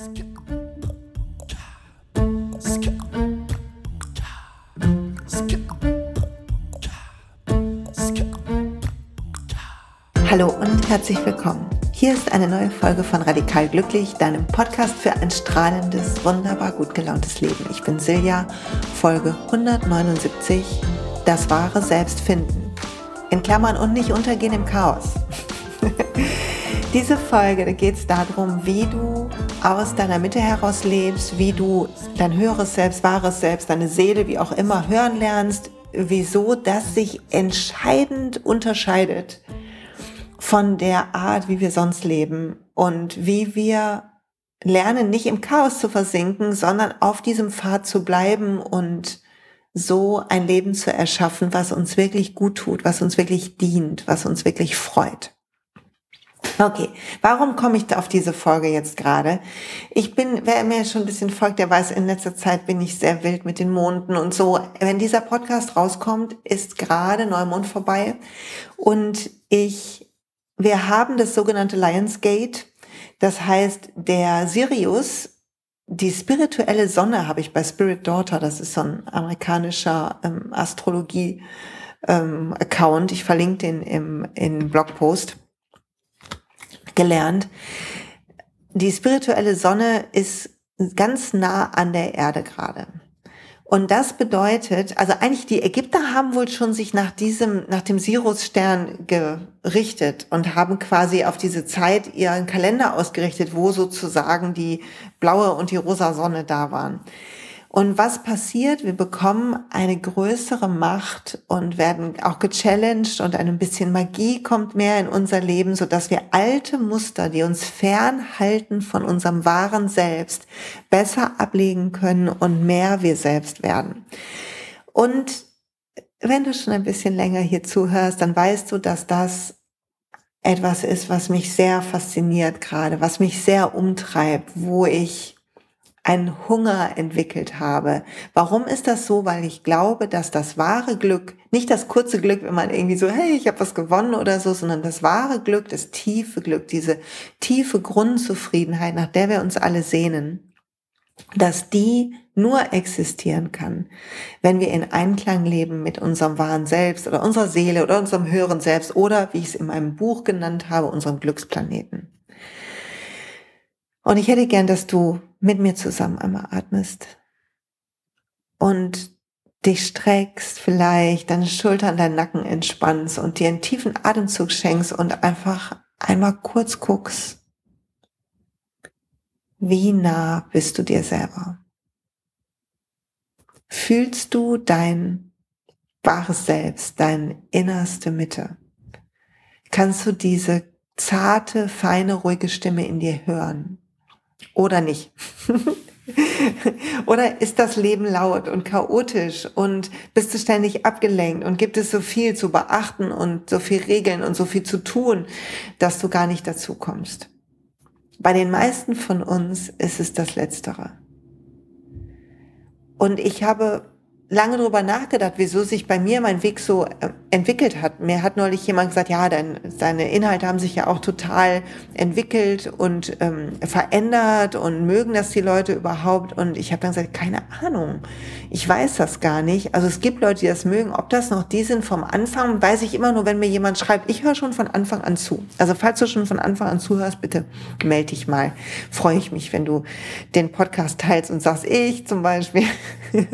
Hallo und herzlich willkommen. Hier ist eine neue Folge von Radikal Glücklich, deinem Podcast für ein strahlendes, wunderbar gut gelauntes Leben. Ich bin Silja, Folge 179, das wahre Selbst finden. In Klammern und nicht untergehen im Chaos. Diese Folge, da geht es darum, wie du aus deiner Mitte heraus lebst, wie du dein höheres Selbst, wahres Selbst, deine Seele, wie auch immer hören lernst, wieso das sich entscheidend unterscheidet von der Art, wie wir sonst leben und wie wir lernen, nicht im Chaos zu versinken, sondern auf diesem Pfad zu bleiben und so ein Leben zu erschaffen, was uns wirklich gut tut, was uns wirklich dient, was uns wirklich freut. Okay, warum komme ich auf diese Folge jetzt gerade? Ich bin, wer mir schon ein bisschen folgt, der weiß, in letzter Zeit bin ich sehr wild mit den Monden und so. Wenn dieser Podcast rauskommt, ist gerade Neumond vorbei und ich wir haben das sogenannte Lionsgate. Das heißt, der Sirius, die spirituelle Sonne habe ich bei Spirit Daughter, das ist so ein amerikanischer ähm, Astrologie-Account, ähm, ich verlinke den im, im Blogpost, gelernt. Die spirituelle Sonne ist ganz nah an der Erde gerade. Und das bedeutet, also eigentlich die Ägypter haben wohl schon sich nach diesem, nach dem Siriusstern gerichtet und haben quasi auf diese Zeit ihren Kalender ausgerichtet, wo sozusagen die blaue und die rosa Sonne da waren. Und was passiert? Wir bekommen eine größere Macht und werden auch gechallenged und ein bisschen Magie kommt mehr in unser Leben, so dass wir alte Muster, die uns fernhalten von unserem wahren Selbst, besser ablegen können und mehr wir selbst werden. Und wenn du schon ein bisschen länger hier zuhörst, dann weißt du, dass das etwas ist, was mich sehr fasziniert gerade, was mich sehr umtreibt, wo ich einen Hunger entwickelt habe. Warum ist das so? Weil ich glaube, dass das wahre Glück, nicht das kurze Glück, wenn man irgendwie so, hey, ich habe was gewonnen oder so, sondern das wahre Glück, das tiefe Glück, diese tiefe Grundzufriedenheit, nach der wir uns alle sehnen, dass die nur existieren kann, wenn wir in Einklang leben mit unserem wahren Selbst oder unserer Seele oder unserem höheren Selbst oder, wie ich es in meinem Buch genannt habe, unserem Glücksplaneten. Und ich hätte gern, dass du mit mir zusammen einmal atmest und dich streckst, vielleicht deine Schultern, deinen Nacken entspannst und dir einen tiefen Atemzug schenkst und einfach einmal kurz guckst, wie nah bist du dir selber? Fühlst du dein wahres Selbst, deine innerste Mitte? Kannst du diese zarte, feine, ruhige Stimme in dir hören? Oder nicht? Oder ist das Leben laut und chaotisch und bist du ständig abgelenkt und gibt es so viel zu beachten und so viel Regeln und so viel zu tun, dass du gar nicht dazu kommst? Bei den meisten von uns ist es das Letztere. Und ich habe lange darüber nachgedacht, wieso sich bei mir mein Weg so äh, entwickelt hat. Mir hat neulich jemand gesagt, ja, dein, deine Inhalte haben sich ja auch total entwickelt und ähm, verändert und mögen das die Leute überhaupt. Und ich habe dann gesagt, keine Ahnung, ich weiß das gar nicht. Also es gibt Leute, die das mögen. Ob das noch die sind vom Anfang, weiß ich immer nur, wenn mir jemand schreibt, ich höre schon von Anfang an zu. Also falls du schon von Anfang an zuhörst, bitte melde dich mal. Freue ich mich, wenn du den Podcast teilst und sagst, ich zum Beispiel.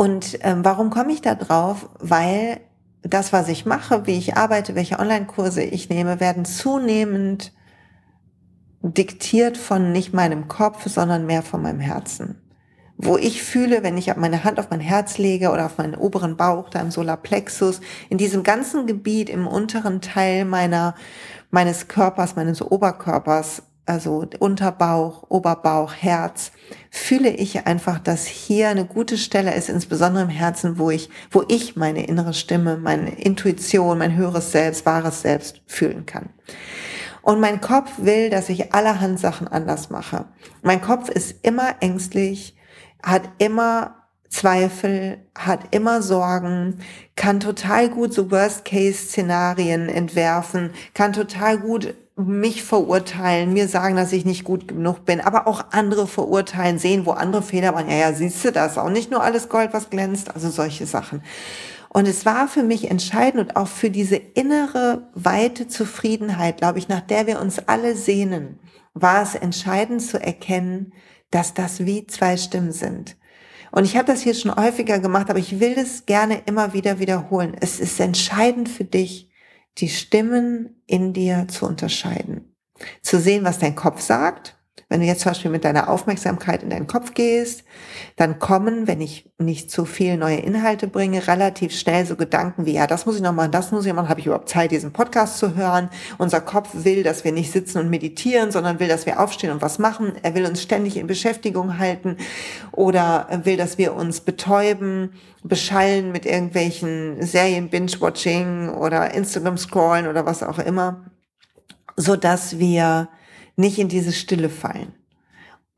Und ähm, warum komme ich da drauf? Weil das, was ich mache, wie ich arbeite, welche Online-Kurse ich nehme, werden zunehmend diktiert von nicht meinem Kopf, sondern mehr von meinem Herzen. Wo ich fühle, wenn ich meine Hand auf mein Herz lege oder auf meinen oberen Bauch, da im Solarplexus, in diesem ganzen Gebiet im unteren Teil meiner, meines Körpers, meines Oberkörpers, also Unterbauch, Oberbauch, Herz, fühle ich einfach, dass hier eine gute Stelle ist, insbesondere im Herzen, wo ich, wo ich meine innere Stimme, meine Intuition, mein höheres Selbst, wahres Selbst fühlen kann. Und mein Kopf will, dass ich allerhand Sachen anders mache. Mein Kopf ist immer ängstlich, hat immer Zweifel, hat immer Sorgen, kann total gut so Worst-Case-Szenarien entwerfen, kann total gut mich verurteilen, mir sagen, dass ich nicht gut genug bin, aber auch andere verurteilen, sehen, wo andere Fehler waren. Ja, ja, siehst du das? Auch nicht nur alles Gold, was glänzt, also solche Sachen. Und es war für mich entscheidend und auch für diese innere, weite Zufriedenheit, glaube ich, nach der wir uns alle sehnen, war es entscheidend zu erkennen, dass das wie zwei Stimmen sind. Und ich habe das hier schon häufiger gemacht, aber ich will das gerne immer wieder wiederholen. Es ist entscheidend für dich, die Stimmen in dir zu unterscheiden. Zu sehen, was dein Kopf sagt wenn du jetzt zum Beispiel mit deiner Aufmerksamkeit in deinen Kopf gehst, dann kommen, wenn ich nicht zu viel neue Inhalte bringe, relativ schnell so Gedanken wie, ja, das muss ich noch machen, das muss ich machen, habe ich überhaupt Zeit, diesen Podcast zu hören? Unser Kopf will, dass wir nicht sitzen und meditieren, sondern will, dass wir aufstehen und was machen. Er will uns ständig in Beschäftigung halten oder will, dass wir uns betäuben, beschallen mit irgendwelchen Serien, Binge-Watching oder Instagram-Scrollen oder was auch immer, so dass wir nicht in diese Stille fallen.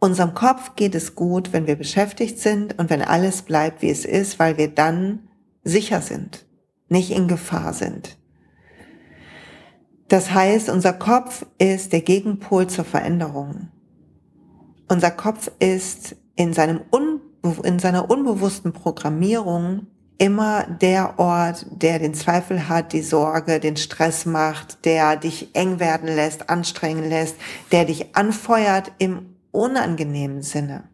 Unserem Kopf geht es gut, wenn wir beschäftigt sind und wenn alles bleibt, wie es ist, weil wir dann sicher sind, nicht in Gefahr sind. Das heißt, unser Kopf ist der Gegenpol zur Veränderung. Unser Kopf ist in, seinem in seiner unbewussten Programmierung immer der Ort, der den Zweifel hat, die Sorge, den Stress macht, der dich eng werden lässt, anstrengen lässt, der dich anfeuert im unangenehmen Sinne.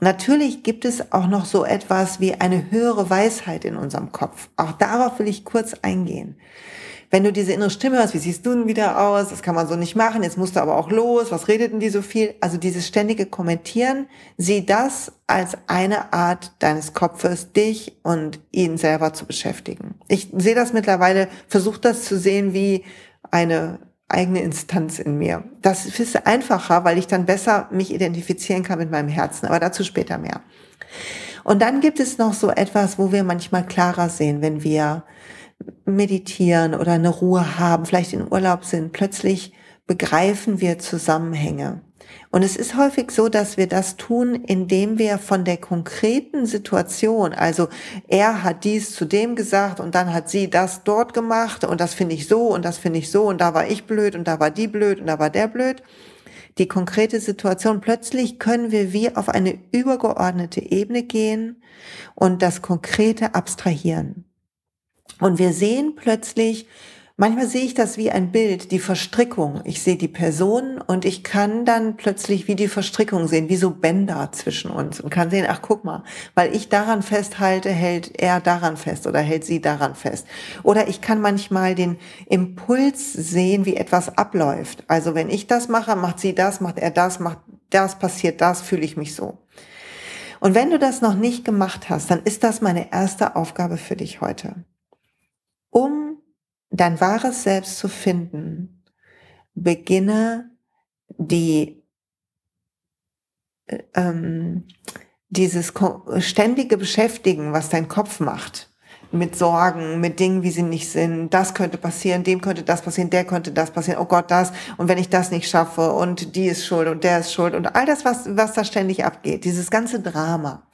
Natürlich gibt es auch noch so etwas wie eine höhere Weisheit in unserem Kopf. Auch darauf will ich kurz eingehen. Wenn du diese innere Stimme hast, wie siehst du denn wieder aus? Das kann man so nicht machen. Jetzt musst du aber auch los. Was redet denn die so viel? Also dieses ständige Kommentieren, sieh das als eine Art deines Kopfes, dich und ihn selber zu beschäftigen. Ich sehe das mittlerweile, versuche das zu sehen wie eine eigene Instanz in mir. Das ist einfacher, weil ich dann besser mich identifizieren kann mit meinem Herzen. Aber dazu später mehr. Und dann gibt es noch so etwas, wo wir manchmal klarer sehen, wenn wir meditieren oder eine Ruhe haben, vielleicht in Urlaub sind, plötzlich begreifen wir Zusammenhänge. Und es ist häufig so, dass wir das tun, indem wir von der konkreten Situation, also er hat dies zu dem gesagt und dann hat sie das dort gemacht und das finde ich so und das finde ich so und da war ich blöd und da war die blöd und da war der blöd. Die konkrete Situation, plötzlich können wir wie auf eine übergeordnete Ebene gehen und das Konkrete abstrahieren. Und wir sehen plötzlich, manchmal sehe ich das wie ein Bild, die Verstrickung. Ich sehe die Person und ich kann dann plötzlich wie die Verstrickung sehen, wie so Bänder zwischen uns und kann sehen, ach guck mal, weil ich daran festhalte, hält er daran fest oder hält sie daran fest. Oder ich kann manchmal den Impuls sehen, wie etwas abläuft. Also wenn ich das mache, macht sie das, macht er das, macht das, passiert das, fühle ich mich so. Und wenn du das noch nicht gemacht hast, dann ist das meine erste Aufgabe für dich heute um dein wahres Selbst zu finden, beginne die äh, ähm, dieses ständige Beschäftigen, was dein Kopf macht, mit Sorgen, mit Dingen, wie sie nicht sind, das könnte passieren, dem könnte das passieren, der könnte das passieren, oh Gott, das, und wenn ich das nicht schaffe, und die ist schuld, und der ist schuld, und all das, was, was da ständig abgeht, dieses ganze Drama.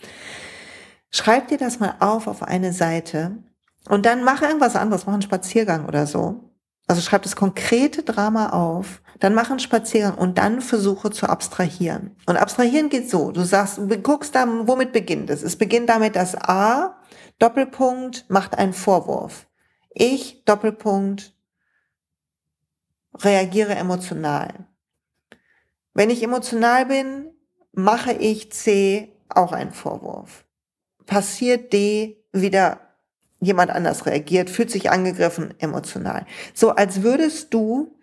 Schreib dir das mal auf auf eine Seite und dann mach irgendwas anderes, mach einen Spaziergang oder so. Also schreib das konkrete Drama auf, dann mach einen Spaziergang und dann versuche zu abstrahieren. Und abstrahieren geht so, du sagst, du guckst da, womit beginnt es? Es beginnt damit, dass A, Doppelpunkt, macht einen Vorwurf. Ich, Doppelpunkt, reagiere emotional. Wenn ich emotional bin, mache ich C auch einen Vorwurf. Passiert D wieder jemand anders reagiert, fühlt sich angegriffen, emotional. So als würdest du,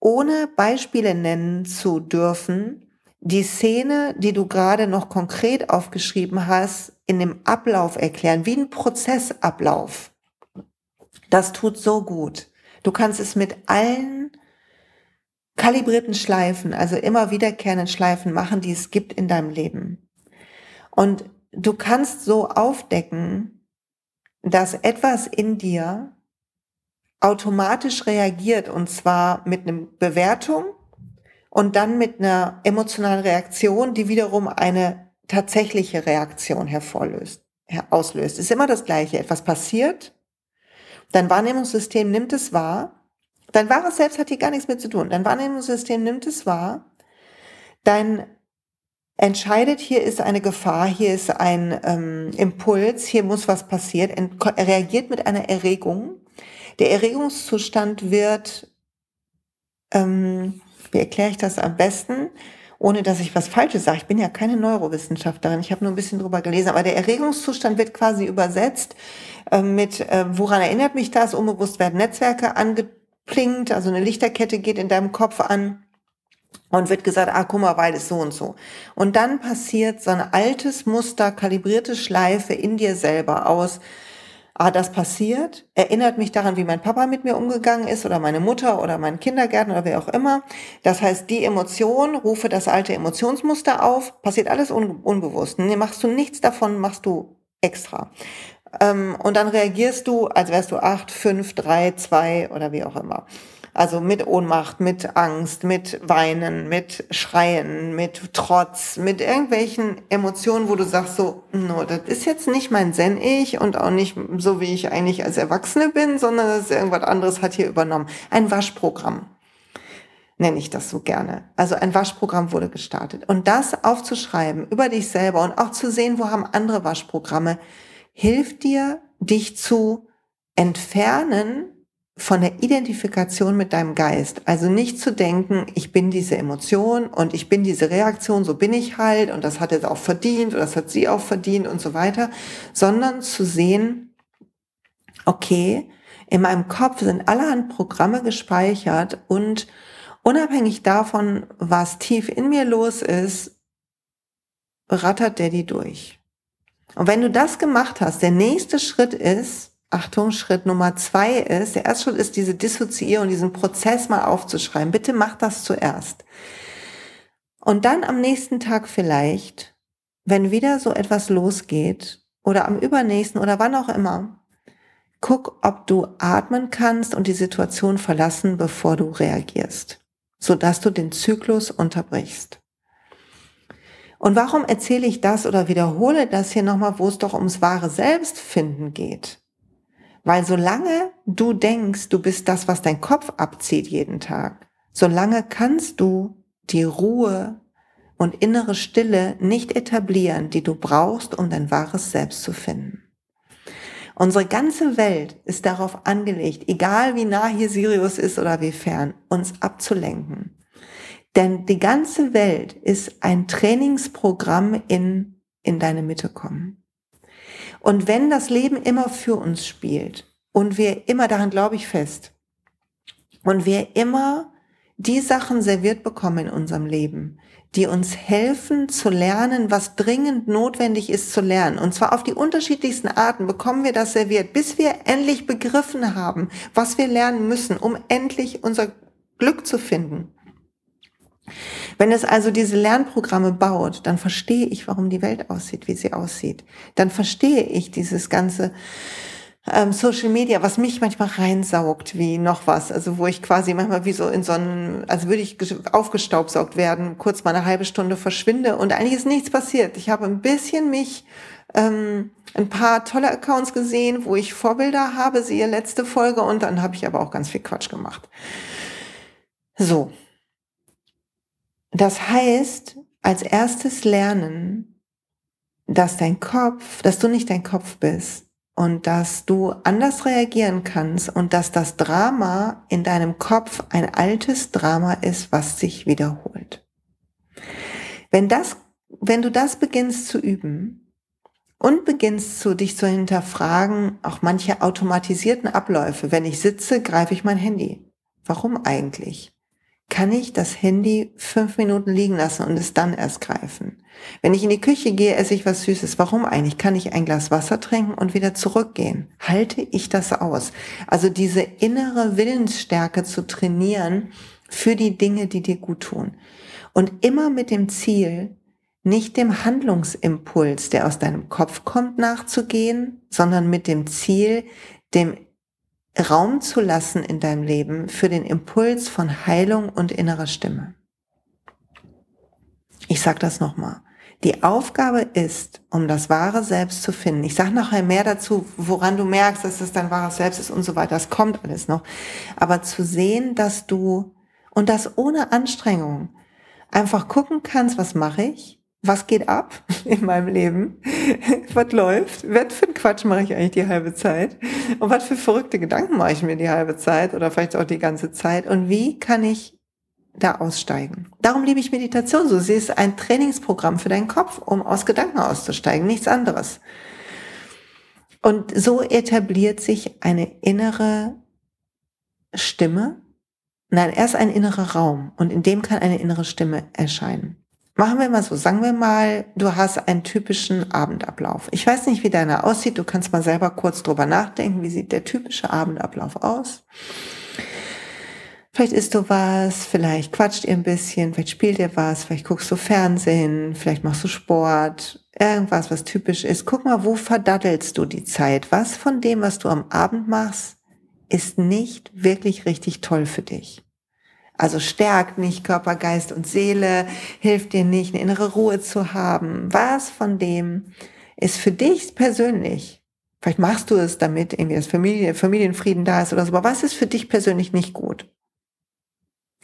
ohne Beispiele nennen zu dürfen, die Szene, die du gerade noch konkret aufgeschrieben hast, in dem Ablauf erklären, wie ein Prozessablauf. Das tut so gut. Du kannst es mit allen kalibrierten Schleifen, also immer wiederkehrenden Schleifen machen, die es gibt in deinem Leben. Und du kannst so aufdecken, dass etwas in dir automatisch reagiert und zwar mit einer Bewertung und dann mit einer emotionalen Reaktion, die wiederum eine tatsächliche Reaktion hervorlöst, auslöst. Ist immer das Gleiche. Etwas passiert, dein Wahrnehmungssystem nimmt es wahr Dein wahres Selbst hat hier gar nichts mit zu tun. Dein Wahrnehmungssystem nimmt es wahr. Dein entscheidet, hier ist eine Gefahr, hier ist ein ähm, Impuls, hier muss was passieren. Er reagiert mit einer Erregung. Der Erregungszustand wird, ähm, wie erkläre ich das am besten? ohne dass ich was Falsches sage. Ich bin ja keine Neurowissenschaftlerin, ich habe nur ein bisschen drüber gelesen, aber der Erregungszustand wird quasi übersetzt äh, mit, äh, woran erinnert mich das? Unbewusst werden Netzwerke angeplinkt, also eine Lichterkette geht in deinem Kopf an und wird gesagt, ah, guck mal, weil es so und so. Und dann passiert so ein altes Muster, kalibrierte Schleife in dir selber aus, ah, das passiert, erinnert mich daran, wie mein Papa mit mir umgegangen ist oder meine Mutter oder mein Kindergärtner oder wer auch immer. Das heißt, die Emotion, rufe das alte Emotionsmuster auf, passiert alles un unbewusst. Nee, machst du nichts davon, machst du extra. Ähm, und dann reagierst du, als wärst du acht, fünf, drei, zwei oder wie auch immer. Also mit Ohnmacht, mit Angst, mit Weinen, mit Schreien, mit Trotz, mit irgendwelchen Emotionen, wo du sagst so, no, das ist jetzt nicht mein Zen-Ich und auch nicht so, wie ich eigentlich als Erwachsene bin, sondern das ist irgendwas anderes hat hier übernommen. Ein Waschprogramm nenne ich das so gerne. Also ein Waschprogramm wurde gestartet. Und das aufzuschreiben über dich selber und auch zu sehen, wo haben andere Waschprogramme, hilft dir, dich zu entfernen von der Identifikation mit deinem Geist. Also nicht zu denken, ich bin diese Emotion und ich bin diese Reaktion, so bin ich halt und das hat er auch verdient oder das hat sie auch verdient und so weiter, sondern zu sehen, okay, in meinem Kopf sind allerhand Programme gespeichert und unabhängig davon, was tief in mir los ist, rattert der die durch. Und wenn du das gemacht hast, der nächste Schritt ist, Achtung, Schritt Nummer zwei ist, der erste Schritt ist diese Dissoziierung, diesen Prozess mal aufzuschreiben. Bitte mach das zuerst. Und dann am nächsten Tag vielleicht, wenn wieder so etwas losgeht oder am übernächsten oder wann auch immer, guck, ob du atmen kannst und die Situation verlassen, bevor du reagierst, sodass du den Zyklus unterbrichst. Und warum erzähle ich das oder wiederhole das hier nochmal, wo es doch ums wahre Selbstfinden geht? Weil solange du denkst, du bist das, was dein Kopf abzieht jeden Tag, solange kannst du die Ruhe und innere Stille nicht etablieren, die du brauchst, um dein wahres Selbst zu finden. Unsere ganze Welt ist darauf angelegt, egal wie nah hier Sirius ist oder wie fern, uns abzulenken. Denn die ganze Welt ist ein Trainingsprogramm in, in deine Mitte kommen. Und wenn das Leben immer für uns spielt und wir immer, daran glaube ich fest, und wir immer die Sachen serviert bekommen in unserem Leben, die uns helfen zu lernen, was dringend notwendig ist zu lernen. Und zwar auf die unterschiedlichsten Arten bekommen wir das serviert, bis wir endlich begriffen haben, was wir lernen müssen, um endlich unser Glück zu finden. Wenn es also diese Lernprogramme baut, dann verstehe ich, warum die Welt aussieht, wie sie aussieht. Dann verstehe ich dieses ganze ähm, Social Media, was mich manchmal reinsaugt wie noch was. Also wo ich quasi manchmal wie so in so einem, also würde ich aufgestaubsaugt werden, kurz mal eine halbe Stunde verschwinde und eigentlich ist nichts passiert. Ich habe ein bisschen mich ähm, ein paar tolle Accounts gesehen, wo ich Vorbilder habe, siehe letzte Folge und dann habe ich aber auch ganz viel Quatsch gemacht. So, das heißt, als erstes lernen, dass dein Kopf, dass du nicht dein Kopf bist und dass du anders reagieren kannst und dass das Drama in deinem Kopf ein altes Drama ist, was sich wiederholt. Wenn das, wenn du das beginnst zu üben und beginnst zu dich zu hinterfragen, auch manche automatisierten Abläufe, wenn ich sitze, greife ich mein Handy. Warum eigentlich? Kann ich das Handy fünf Minuten liegen lassen und es dann erst greifen. Wenn ich in die Küche gehe, esse ich was Süßes. Warum eigentlich? Kann ich ein Glas Wasser trinken und wieder zurückgehen? Halte ich das aus? Also diese innere Willensstärke zu trainieren für die Dinge, die dir gut tun. Und immer mit dem Ziel, nicht dem Handlungsimpuls, der aus deinem Kopf kommt, nachzugehen, sondern mit dem Ziel, dem Raum zu lassen in deinem Leben für den Impuls von Heilung und innerer Stimme. Ich sage das nochmal. Die Aufgabe ist, um das wahre Selbst zu finden. Ich sage nachher mehr dazu, woran du merkst, dass es dein wahres Selbst ist und so weiter. Das kommt alles noch. Aber zu sehen, dass du, und das ohne Anstrengung, einfach gucken kannst, was mache ich? Was geht ab in meinem Leben? was läuft? Was für einen Quatsch mache ich eigentlich die halbe Zeit? Und was für verrückte Gedanken mache ich mir die halbe Zeit oder vielleicht auch die ganze Zeit? Und wie kann ich da aussteigen? Darum liebe ich Meditation so. Sie ist ein Trainingsprogramm für deinen Kopf, um aus Gedanken auszusteigen, nichts anderes. Und so etabliert sich eine innere Stimme, Nein, erst ein innerer Raum und in dem kann eine innere Stimme erscheinen. Machen wir mal so, sagen wir mal, du hast einen typischen Abendablauf. Ich weiß nicht, wie deiner aussieht, du kannst mal selber kurz drüber nachdenken, wie sieht der typische Abendablauf aus. Vielleicht isst du was, vielleicht quatscht ihr ein bisschen, vielleicht spielt ihr was, vielleicht guckst du Fernsehen, vielleicht machst du Sport, irgendwas, was typisch ist. Guck mal, wo verdattelst du die Zeit? Was von dem, was du am Abend machst, ist nicht wirklich richtig toll für dich. Also stärkt nicht Körper, Geist und Seele, hilft dir nicht, eine innere Ruhe zu haben. Was von dem ist für dich persönlich? Vielleicht machst du es damit, irgendwie das Familie, Familienfrieden da ist oder so, aber was ist für dich persönlich nicht gut?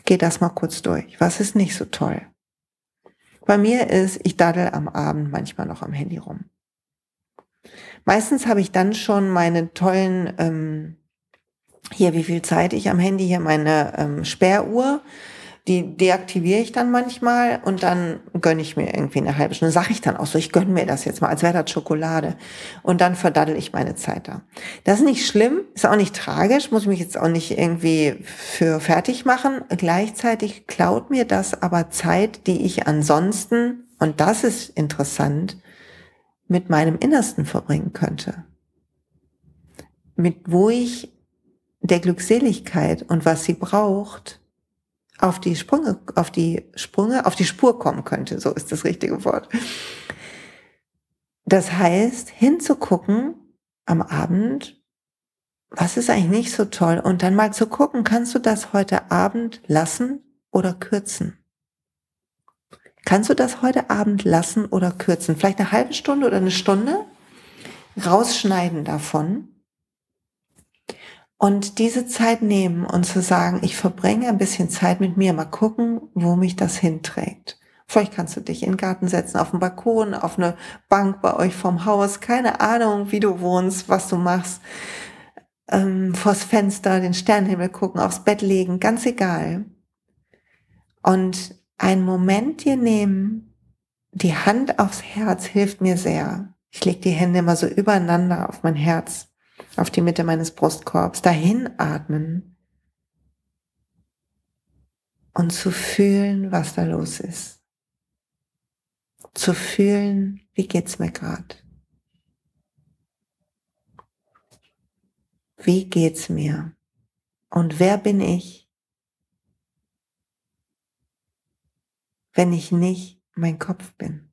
Geh das mal kurz durch. Was ist nicht so toll? Bei mir ist, ich daddel am Abend manchmal noch am Handy rum. Meistens habe ich dann schon meine tollen ähm, hier, wie viel Zeit ich am Handy, hier meine ähm, Sperruhr, die deaktiviere ich dann manchmal und dann gönne ich mir irgendwie eine halbe Stunde. Sag ich dann auch so, ich gönne mir das jetzt mal, als wäre das Schokolade. Und dann verdaddel ich meine Zeit da. Das ist nicht schlimm, ist auch nicht tragisch, muss mich jetzt auch nicht irgendwie für fertig machen. Gleichzeitig klaut mir das aber Zeit, die ich ansonsten, und das ist interessant, mit meinem Innersten verbringen könnte. Mit wo ich der Glückseligkeit und was sie braucht, auf die Sprünge, auf die Sprünge, auf die Spur kommen könnte. So ist das richtige Wort. Das heißt, hinzugucken am Abend, was ist eigentlich nicht so toll und dann mal zu gucken, kannst du das heute Abend lassen oder kürzen? Kannst du das heute Abend lassen oder kürzen? Vielleicht eine halbe Stunde oder eine Stunde rausschneiden davon und diese Zeit nehmen und zu sagen, ich verbringe ein bisschen Zeit mit mir, mal gucken, wo mich das hinträgt. Vielleicht kannst du dich in den Garten setzen, auf den Balkon, auf eine Bank bei euch vom Haus, keine Ahnung, wie du wohnst, was du machst. Ähm, vors Fenster, den Sternenhimmel gucken, aufs Bett legen, ganz egal. Und einen Moment dir nehmen, die Hand aufs Herz hilft mir sehr. Ich lege die Hände immer so übereinander auf mein Herz auf die Mitte meines Brustkorbs, dahin atmen und zu fühlen, was da los ist. Zu fühlen, wie geht's mir gerade? Wie geht's mir? Und wer bin ich, wenn ich nicht mein Kopf bin?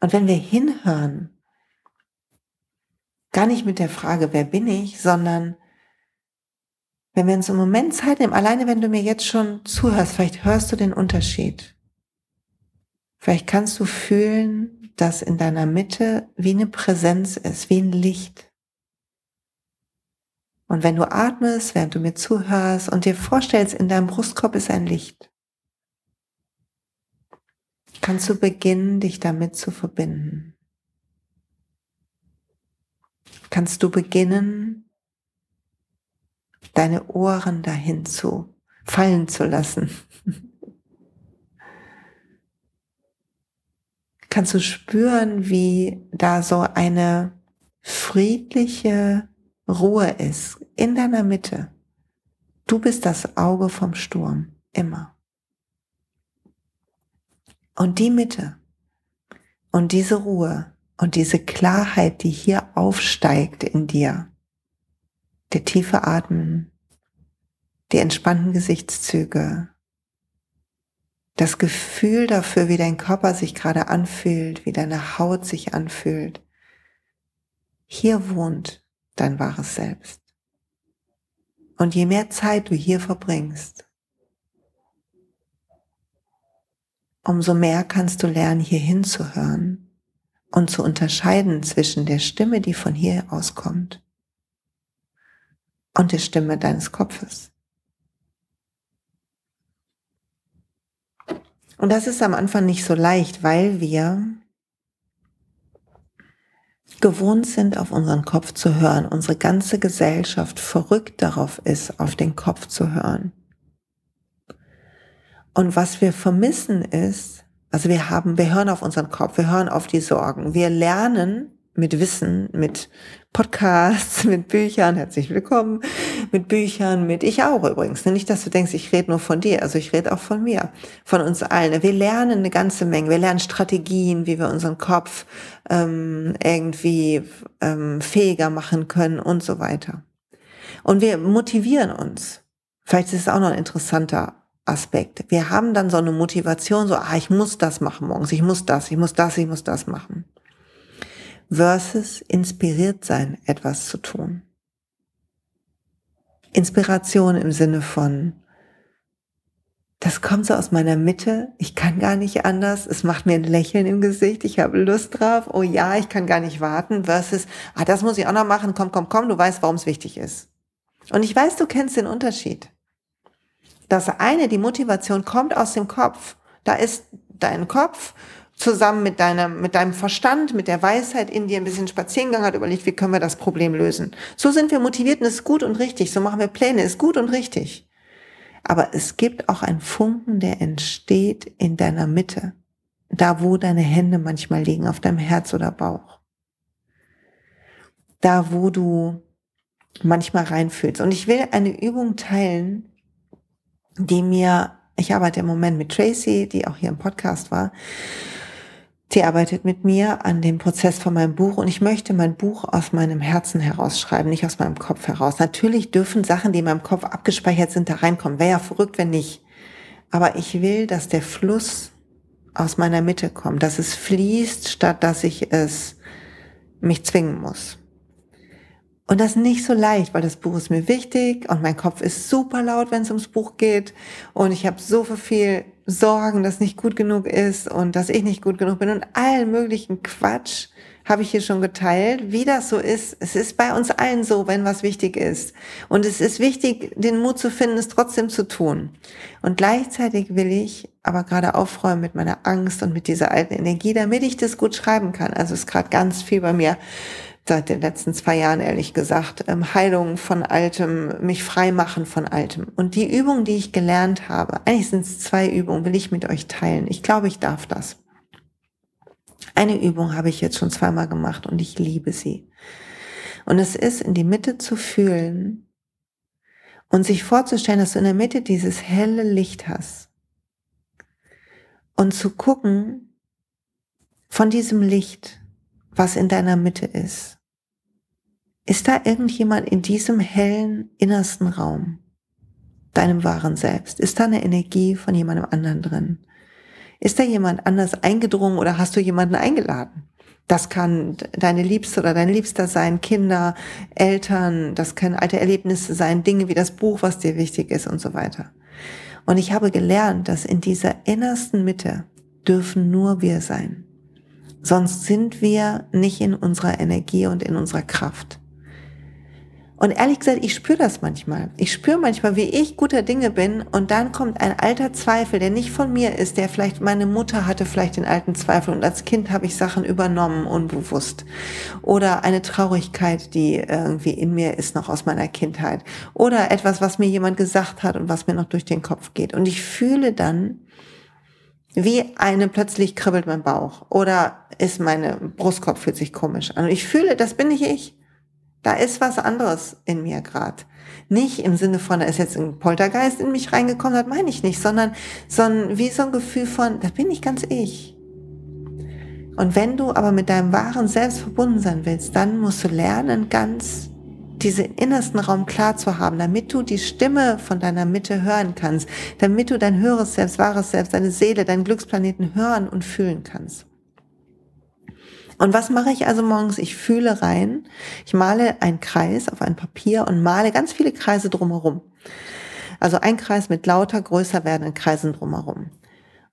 Und wenn wir hinhören, gar nicht mit der Frage, wer bin ich, sondern wenn wir uns im Moment Zeit nehmen, alleine wenn du mir jetzt schon zuhörst, vielleicht hörst du den Unterschied. Vielleicht kannst du fühlen, dass in deiner Mitte wie eine Präsenz ist, wie ein Licht. Und wenn du atmest, während du mir zuhörst und dir vorstellst, in deinem Brustkorb ist ein Licht, kannst du beginnen, dich damit zu verbinden kannst du beginnen, deine Ohren dahin zu fallen zu lassen. kannst du spüren, wie da so eine friedliche Ruhe ist in deiner Mitte. Du bist das Auge vom Sturm, immer. Und die Mitte und diese Ruhe und diese Klarheit, die hier aufsteigt in dir, der tiefe Atmen, die entspannten Gesichtszüge, das Gefühl dafür, wie dein Körper sich gerade anfühlt, wie deine Haut sich anfühlt. Hier wohnt dein wahres Selbst. Und je mehr Zeit du hier verbringst, umso mehr kannst du lernen, hier hinzuhören und zu unterscheiden zwischen der Stimme, die von hier auskommt, und der Stimme deines Kopfes. Und das ist am Anfang nicht so leicht, weil wir gewohnt sind, auf unseren Kopf zu hören. Unsere ganze Gesellschaft verrückt darauf ist, auf den Kopf zu hören. Und was wir vermissen ist, also wir haben, wir hören auf unseren Kopf, wir hören auf die Sorgen, wir lernen mit Wissen, mit Podcasts, mit Büchern, herzlich willkommen, mit Büchern, mit ich auch übrigens. Nicht, dass du denkst, ich rede nur von dir, also ich rede auch von mir, von uns allen. Wir lernen eine ganze Menge, wir lernen Strategien, wie wir unseren Kopf ähm, irgendwie ähm, fähiger machen können und so weiter. Und wir motivieren uns. Vielleicht ist es auch noch ein interessanter Aspekt. Wir haben dann so eine Motivation, so, ah, ich muss das machen morgens, ich muss das, ich muss das, ich muss das machen versus inspiriert sein, etwas zu tun. Inspiration im Sinne von, das kommt so aus meiner Mitte, ich kann gar nicht anders, es macht mir ein Lächeln im Gesicht, ich habe Lust drauf, oh ja, ich kann gar nicht warten, versus, ah, das muss ich auch noch machen, komm, komm, komm, du weißt, warum es wichtig ist. Und ich weiß, du kennst den Unterschied. Das eine, die Motivation kommt aus dem Kopf. Da ist dein Kopf, zusammen mit deinem, mit deinem Verstand, mit der Weisheit in dir ein bisschen spazieren gegangen, hat überlegt, wie können wir das Problem lösen. So sind wir motiviert und ist gut und richtig. So machen wir Pläne, ist gut und richtig. Aber es gibt auch einen Funken, der entsteht in deiner Mitte. Da, wo deine Hände manchmal liegen, auf deinem Herz oder Bauch. Da, wo du manchmal reinfühlst. Und ich will eine Übung teilen, die mir, ich arbeite im Moment mit Tracy, die auch hier im Podcast war, Sie arbeitet mit mir an dem Prozess von meinem Buch und ich möchte mein Buch aus meinem Herzen herausschreiben, nicht aus meinem Kopf heraus. Natürlich dürfen Sachen, die in meinem Kopf abgespeichert sind, da reinkommen. Wäre ja verrückt, wenn nicht. Aber ich will, dass der Fluss aus meiner Mitte kommt, dass es fließt, statt dass ich es mich zwingen muss. Und das nicht so leicht, weil das Buch ist mir wichtig und mein Kopf ist super laut, wenn es ums Buch geht. Und ich habe so viel Sorgen, dass nicht gut genug ist und dass ich nicht gut genug bin und allen möglichen Quatsch habe ich hier schon geteilt, wie das so ist. Es ist bei uns allen so, wenn was wichtig ist. Und es ist wichtig, den Mut zu finden, es trotzdem zu tun. Und gleichzeitig will ich aber gerade aufräumen mit meiner Angst und mit dieser alten Energie, damit ich das gut schreiben kann. Also es ist gerade ganz viel bei mir seit den letzten zwei Jahren ehrlich gesagt, ähm, Heilung von Altem, mich frei machen von Altem. Und die Übung, die ich gelernt habe, eigentlich sind es zwei Übungen, will ich mit euch teilen. Ich glaube, ich darf das. Eine Übung habe ich jetzt schon zweimal gemacht und ich liebe sie. Und es ist, in die Mitte zu fühlen und sich vorzustellen, dass du in der Mitte dieses helle Licht hast. Und zu gucken von diesem Licht, was in deiner Mitte ist. Ist da irgendjemand in diesem hellen innersten Raum, deinem wahren Selbst? Ist da eine Energie von jemandem anderen drin? Ist da jemand anders eingedrungen oder hast du jemanden eingeladen? Das kann deine Liebste oder dein Liebster sein, Kinder, Eltern, das können alte Erlebnisse sein, Dinge wie das Buch, was dir wichtig ist und so weiter. Und ich habe gelernt, dass in dieser innersten Mitte dürfen nur wir sein. Sonst sind wir nicht in unserer Energie und in unserer Kraft. Und ehrlich gesagt, ich spüre das manchmal. Ich spüre manchmal, wie ich guter Dinge bin und dann kommt ein alter Zweifel, der nicht von mir ist, der vielleicht meine Mutter hatte vielleicht den alten Zweifel und als Kind habe ich Sachen übernommen, unbewusst. Oder eine Traurigkeit, die irgendwie in mir ist, noch aus meiner Kindheit. Oder etwas, was mir jemand gesagt hat und was mir noch durch den Kopf geht. Und ich fühle dann, wie eine plötzlich kribbelt mein Bauch oder ist meine Brustkorb fühlt sich komisch an. Und ich fühle, das bin nicht ich. Da ist was anderes in mir gerade. Nicht im Sinne von, da ist jetzt ein Poltergeist in mich reingekommen, das meine ich nicht, sondern, sondern wie so ein Gefühl von, das bin ich ganz ich. Und wenn du aber mit deinem wahren Selbst verbunden sein willst, dann musst du lernen, ganz diesen innersten Raum klar zu haben, damit du die Stimme von deiner Mitte hören kannst, damit du dein höheres Selbst, wahres Selbst, deine Seele, deinen Glücksplaneten hören und fühlen kannst. Und was mache ich also morgens? Ich fühle rein, ich male einen Kreis auf ein Papier und male ganz viele Kreise drumherum. Also ein Kreis mit lauter größer werdenden Kreisen drumherum.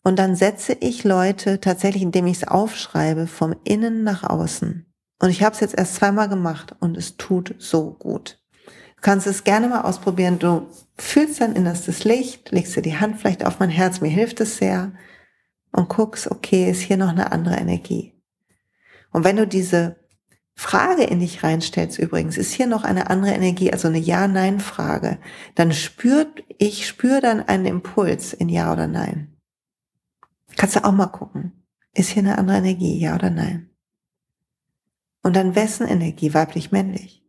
Und dann setze ich Leute tatsächlich, indem ich es aufschreibe, vom Innen nach außen. Und ich habe es jetzt erst zweimal gemacht und es tut so gut. Du kannst es gerne mal ausprobieren. Du fühlst dein innerstes Licht, legst dir die Hand vielleicht auf mein Herz, mir hilft es sehr und guckst, okay, ist hier noch eine andere Energie. Und wenn du diese Frage in dich reinstellst übrigens, ist hier noch eine andere Energie, also eine Ja-Nein-Frage, dann spürt, ich spüre dann einen Impuls in Ja oder Nein. Kannst du auch mal gucken. Ist hier eine andere Energie, ja oder nein? Und dann wessen Energie, weiblich, männlich?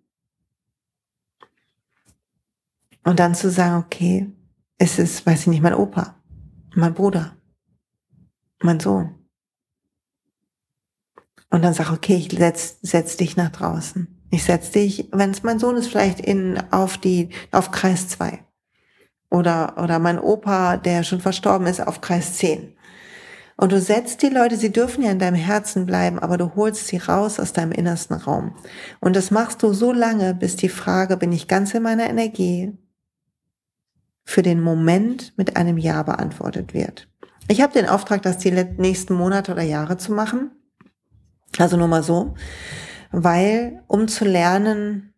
Und dann zu sagen, okay, es ist, weiß ich nicht, mein Opa, mein Bruder, mein Sohn. Und dann sag, okay, ich setz, setz dich nach draußen. Ich setz dich, wenn es mein Sohn ist, vielleicht in, auf die, auf Kreis 2. Oder, oder mein Opa, der schon verstorben ist, auf Kreis 10. Und du setzt die Leute, sie dürfen ja in deinem Herzen bleiben, aber du holst sie raus aus deinem innersten Raum. Und das machst du so lange, bis die Frage, bin ich ganz in meiner Energie, für den Moment mit einem Ja beantwortet wird. Ich habe den Auftrag, das die nächsten Monate oder Jahre zu machen. Also nur mal so, weil um zu lernen,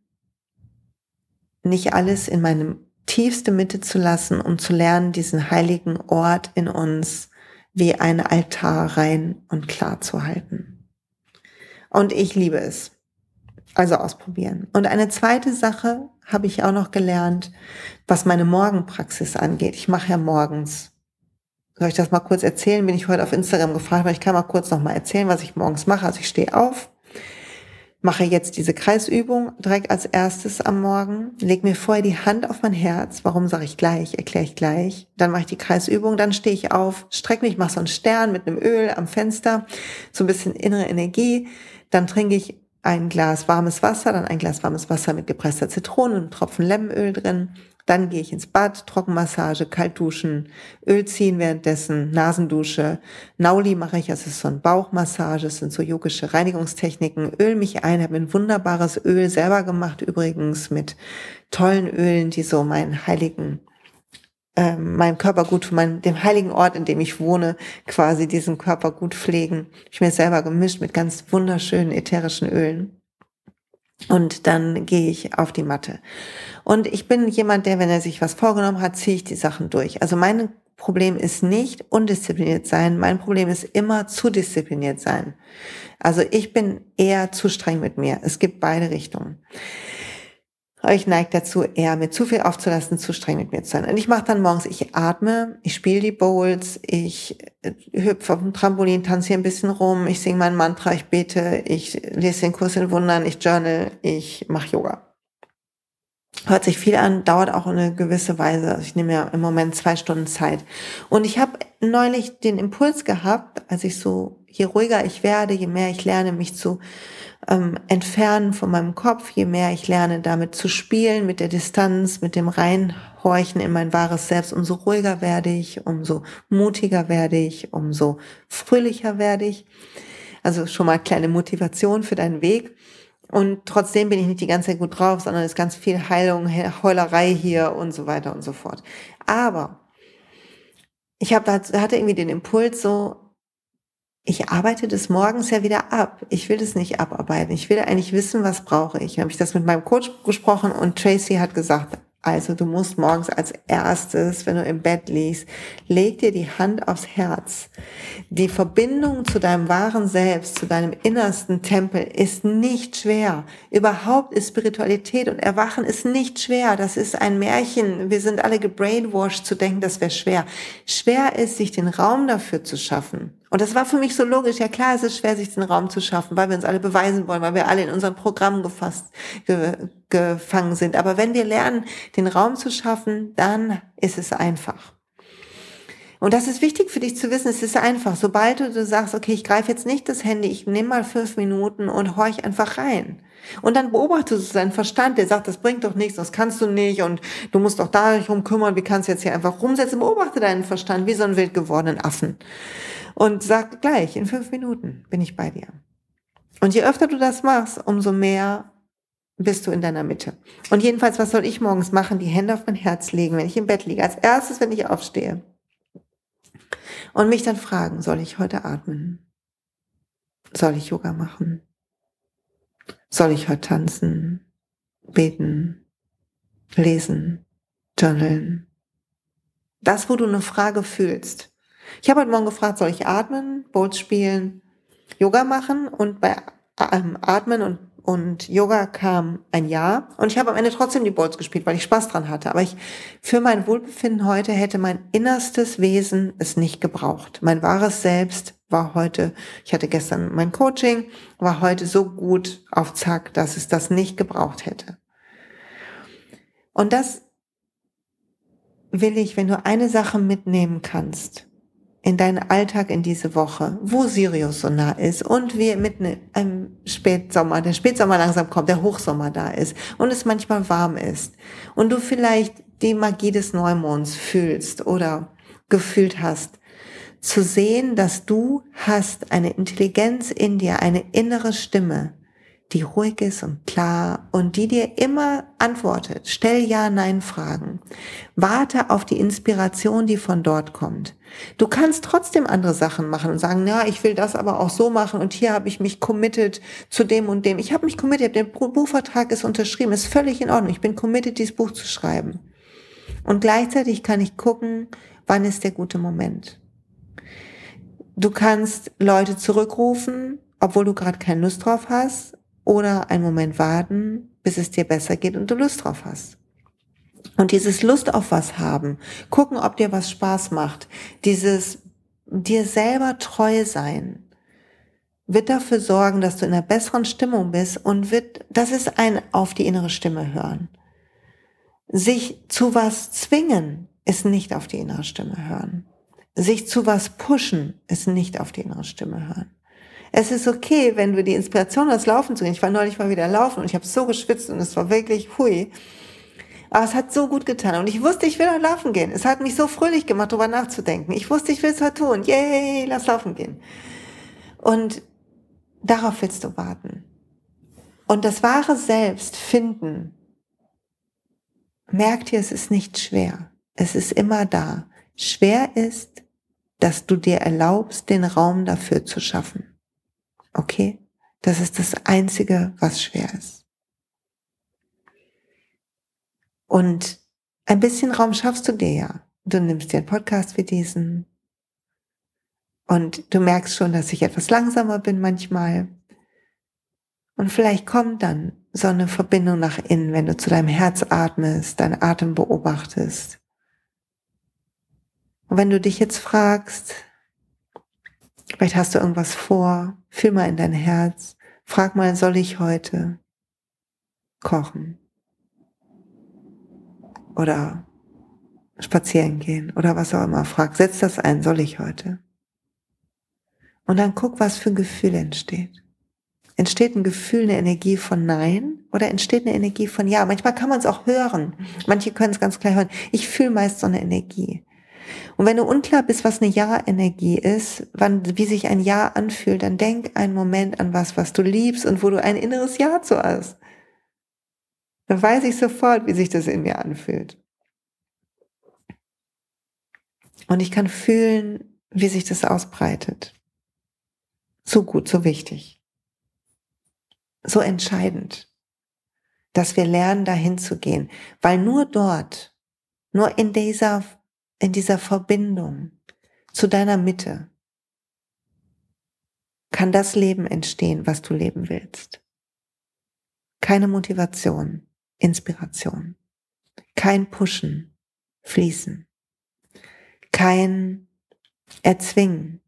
nicht alles in meine tiefste Mitte zu lassen, um zu lernen, diesen heiligen Ort in uns wie ein Altar rein und klar zu halten. Und ich liebe es. Also ausprobieren. Und eine zweite Sache habe ich auch noch gelernt, was meine Morgenpraxis angeht. Ich mache ja morgens. Soll ich das mal kurz erzählen? Bin ich heute auf Instagram gefragt, aber ich kann mal kurz noch mal erzählen, was ich morgens mache. Also ich stehe auf, mache jetzt diese Kreisübung direkt als erstes am Morgen, leg mir vorher die Hand auf mein Herz. Warum sage ich gleich? Erkläre ich gleich. Dann mache ich die Kreisübung, dann stehe ich auf, strecke mich, mache so einen Stern mit einem Öl am Fenster, so ein bisschen innere Energie. Dann trinke ich ein Glas warmes Wasser, dann ein Glas warmes Wasser mit gepresster Zitrone und einem Tropfen Lemonöl drin. Dann gehe ich ins Bad, Trockenmassage, kalt duschen, Öl ziehen währenddessen, Nasendusche. Nauli mache ich, das ist so ein Bauchmassage, das sind so yogische Reinigungstechniken. Öl mich ein, habe ein wunderbares Öl selber gemacht übrigens mit tollen Ölen, die so meinen heiligen ähm, meinem Körper gut, mein, dem heiligen Ort, in dem ich wohne, quasi diesen Körper gut pflegen. Ich mir selber gemischt mit ganz wunderschönen ätherischen Ölen. Und dann gehe ich auf die Matte. Und ich bin jemand, der, wenn er sich was vorgenommen hat, ziehe ich die Sachen durch. Also mein Problem ist nicht undiszipliniert sein. Mein Problem ist immer zu diszipliniert sein. Also ich bin eher zu streng mit mir. Es gibt beide Richtungen. Ich neige dazu, eher mir zu viel aufzulassen, zu streng mit mir zu sein. Und ich mache dann morgens, ich atme, ich spiele die Bowls, ich äh, hüpfe auf dem Trampolin, tanze hier ein bisschen rum, ich singe mein Mantra, ich bete, ich lese den Kurs in Wundern, ich journal, ich mache Yoga. Hört sich viel an, dauert auch eine gewisse Weise. Also ich nehme ja im Moment zwei Stunden Zeit. Und ich habe neulich den Impuls gehabt, als ich so, je ruhiger ich werde, je mehr ich lerne, mich zu ähm, entfernen von meinem Kopf, je mehr ich lerne, damit zu spielen, mit der Distanz, mit dem Reinhorchen in mein wahres Selbst, umso ruhiger werde ich, umso mutiger werde ich, umso fröhlicher werde ich. Also schon mal kleine Motivation für deinen Weg. Und trotzdem bin ich nicht die ganze Zeit gut drauf, sondern es ist ganz viel Heilung, Heulerei hier und so weiter und so fort. Aber ich habe da hatte irgendwie den Impuls so, ich arbeite das morgens ja wieder ab. Ich will das nicht abarbeiten. Ich will eigentlich wissen, was brauche ich. Habe ich das mit meinem Coach gesprochen und Tracy hat gesagt, also du musst morgens als erstes, wenn du im Bett liegst, leg dir die Hand aufs Herz. Die Verbindung zu deinem wahren Selbst, zu deinem innersten Tempel ist nicht schwer. Überhaupt ist Spiritualität und Erwachen ist nicht schwer. Das ist ein Märchen. Wir sind alle gebrainwashed zu denken, das wäre schwer. Schwer ist, sich den Raum dafür zu schaffen. Und das war für mich so logisch. Ja klar, es ist schwer, sich den Raum zu schaffen, weil wir uns alle beweisen wollen, weil wir alle in unseren Programmen gefasst, ge, gefangen sind. Aber wenn wir lernen, den Raum zu schaffen, dann ist es einfach. Und das ist wichtig für dich zu wissen, es ist einfach. Sobald du, du sagst, okay, ich greife jetzt nicht das Handy, ich nehme mal fünf Minuten und horch einfach rein. Und dann beobachtest du seinen Verstand, der sagt, das bringt doch nichts, das kannst du nicht und du musst doch darum kümmern, wie kannst du jetzt hier einfach rumsetzen. Beobachte deinen Verstand wie so einen wild gewordenen Affen und sag gleich, in fünf Minuten bin ich bei dir. Und je öfter du das machst, umso mehr bist du in deiner Mitte. Und jedenfalls, was soll ich morgens machen? Die Hände auf mein Herz legen, wenn ich im Bett liege. Als erstes, wenn ich aufstehe. Und mich dann fragen, soll ich heute atmen? Soll ich Yoga machen? Soll ich heute tanzen, beten, lesen, journalen? Das, wo du eine Frage fühlst. Ich habe heute Morgen gefragt, soll ich atmen, Bowls spielen, Yoga machen? Und bei ähm, Atmen und, und Yoga kam ein Ja. Und ich habe am Ende trotzdem die Bowls gespielt, weil ich Spaß dran hatte. Aber ich, für mein Wohlbefinden heute hätte mein innerstes Wesen es nicht gebraucht. Mein wahres Selbst war heute, ich hatte gestern mein Coaching, war heute so gut auf Zack, dass es das nicht gebraucht hätte. Und das will ich, wenn du eine Sache mitnehmen kannst in deinen Alltag in diese Woche, wo Sirius so nah ist und wir mitten im Spätsommer, der Spätsommer langsam kommt, der Hochsommer da ist und es manchmal warm ist und du vielleicht die Magie des Neumonds fühlst oder gefühlt hast, zu sehen, dass du hast eine Intelligenz in dir, eine innere Stimme, die ruhig ist und klar und die dir immer antwortet. Stell Ja-Nein-Fragen. Warte auf die Inspiration, die von dort kommt. Du kannst trotzdem andere Sachen machen und sagen, ja, ich will das aber auch so machen und hier habe ich mich committed zu dem und dem. Ich habe mich committed, der Buchvertrag ist unterschrieben, ist völlig in Ordnung. Ich bin committed, dieses Buch zu schreiben. Und gleichzeitig kann ich gucken, wann ist der gute Moment. Du kannst Leute zurückrufen, obwohl du gerade keine Lust drauf hast, oder einen Moment warten, bis es dir besser geht und du Lust drauf hast. Und dieses Lust auf was haben, gucken, ob dir was Spaß macht, dieses dir selber treu sein, wird dafür sorgen, dass du in einer besseren Stimmung bist und wird, das ist ein auf die innere Stimme hören. Sich zu was zwingen, ist nicht auf die innere Stimme hören. Sich zu was pushen, ist nicht auf die innere Stimme hören. Es ist okay, wenn du die Inspiration hast, laufen zu gehen. Ich war neulich mal wieder laufen und ich habe so geschwitzt und es war wirklich hui. Aber es hat so gut getan. Und ich wusste, ich will heute laufen gehen. Es hat mich so fröhlich gemacht, darüber nachzudenken. Ich wusste, ich will es heute tun. Yay, lass laufen gehen. Und darauf willst du warten. Und das wahre Selbst finden, merkt ihr, es ist nicht schwer. Es ist immer da. Schwer ist, dass du dir erlaubst, den Raum dafür zu schaffen. Okay? Das ist das Einzige, was schwer ist. Und ein bisschen Raum schaffst du dir ja. Du nimmst dir einen Podcast wie diesen. Und du merkst schon, dass ich etwas langsamer bin manchmal. Und vielleicht kommt dann so eine Verbindung nach innen, wenn du zu deinem Herz atmest, deinen Atem beobachtest und wenn du dich jetzt fragst, vielleicht hast du irgendwas vor, fühl mal in dein Herz, frag mal, soll ich heute kochen? Oder spazieren gehen oder was auch immer. Frag, setz das ein, soll ich heute? Und dann guck, was für ein Gefühl entsteht. Entsteht ein Gefühl, eine Energie von Nein oder entsteht eine Energie von Ja? Manchmal kann man es auch hören. Manche können es ganz klar hören. Ich fühle meist so eine Energie. Und wenn du unklar bist, was eine Ja-Energie ist, wann, wie sich ein Ja anfühlt, dann denk einen Moment an was, was du liebst und wo du ein inneres Ja zu hast. Dann weiß ich sofort, wie sich das in mir anfühlt. Und ich kann fühlen, wie sich das ausbreitet. So gut, so wichtig. So entscheidend, dass wir lernen, dahin zu gehen. Weil nur dort, nur in dieser in dieser Verbindung zu deiner Mitte kann das Leben entstehen, was du leben willst. Keine Motivation, Inspiration. Kein Pushen, Fließen. Kein Erzwingen,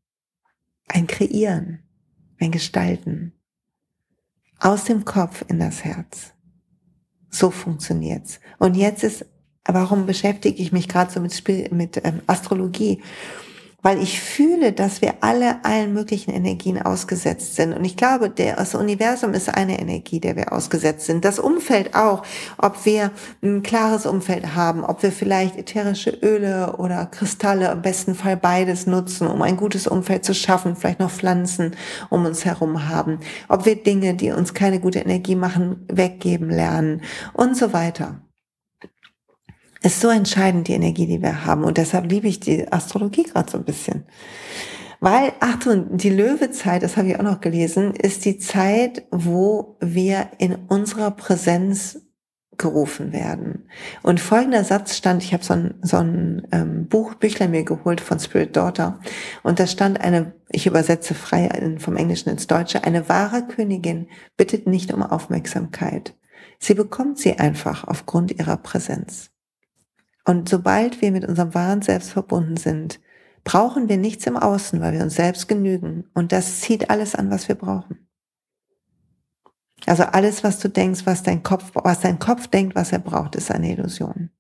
ein Kreieren, ein Gestalten. Aus dem Kopf in das Herz. So funktioniert's. Und jetzt ist warum beschäftige ich mich gerade so mit, mit ähm, Astrologie? Weil ich fühle, dass wir alle allen möglichen Energien ausgesetzt sind. Und ich glaube, der, das Universum ist eine Energie, der wir ausgesetzt sind. Das Umfeld auch, ob wir ein klares Umfeld haben, ob wir vielleicht ätherische Öle oder Kristalle, im besten Fall beides nutzen, um ein gutes Umfeld zu schaffen, vielleicht noch Pflanzen um uns herum haben, ob wir Dinge, die uns keine gute Energie machen, weggeben lernen und so weiter. Ist so entscheidend, die Energie, die wir haben. Und deshalb liebe ich die Astrologie gerade so ein bisschen. Weil, Achtung, die Löwezeit, das habe ich auch noch gelesen, ist die Zeit, wo wir in unserer Präsenz gerufen werden. Und folgender Satz stand, ich habe so ein, so ein ähm, Buch, Büchlein mir geholt von Spirit Daughter und da stand eine, ich übersetze frei vom Englischen ins Deutsche, eine wahre Königin bittet nicht um Aufmerksamkeit. Sie bekommt sie einfach aufgrund ihrer Präsenz. Und sobald wir mit unserem wahren Selbst verbunden sind, brauchen wir nichts im Außen, weil wir uns selbst genügen. Und das zieht alles an, was wir brauchen. Also alles, was du denkst, was dein Kopf, was dein Kopf denkt, was er braucht, ist eine Illusion.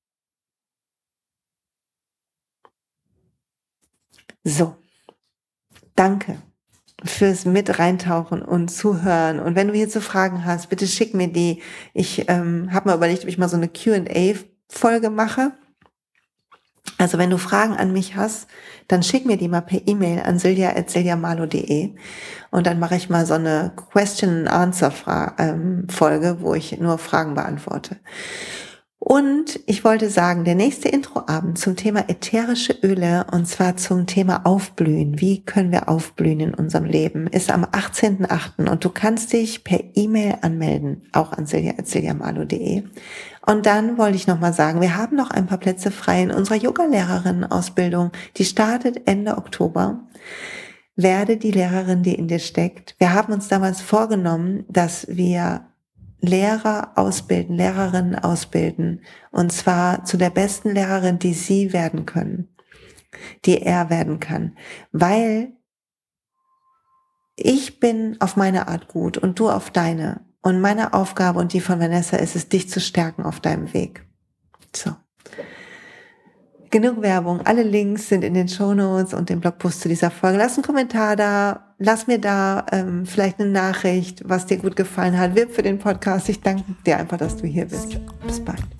So. Danke fürs mit reintauchen und zuhören. Und wenn du hierzu Fragen hast, bitte schick mir die. Ich ähm, habe mir überlegt, ob ich mal so eine Q&A-Folge mache. Also wenn du Fragen an mich hast, dann schick mir die mal per E-Mail an silja.siljamalo.de und dann mache ich mal so eine Question-and-Answer-Folge, ähm, wo ich nur Fragen beantworte. Und ich wollte sagen, der nächste Introabend zum Thema ätherische Öle und zwar zum Thema Aufblühen. Wie können wir aufblühen in unserem Leben? Ist am 18.8. und du kannst dich per E-Mail anmelden, auch an silja.siljamalo.de. Und dann wollte ich nochmal sagen, wir haben noch ein paar Plätze frei in unserer Yoga-Lehrerinnen-Ausbildung. Die startet Ende Oktober. Werde die Lehrerin, die in dir steckt. Wir haben uns damals vorgenommen, dass wir Lehrer ausbilden, Lehrerinnen ausbilden. Und zwar zu der besten Lehrerin, die sie werden können, die er werden kann. Weil ich bin auf meine Art gut und du auf deine. Und meine Aufgabe und die von Vanessa ist es, dich zu stärken auf deinem Weg. So. Genug Werbung. Alle Links sind in den Show Notes und dem Blogpost zu dieser Folge. Lass einen Kommentar da. Lass mir da ähm, vielleicht eine Nachricht, was dir gut gefallen hat. Wirb für den Podcast. Ich danke dir einfach, dass du hier bist. Bis bald.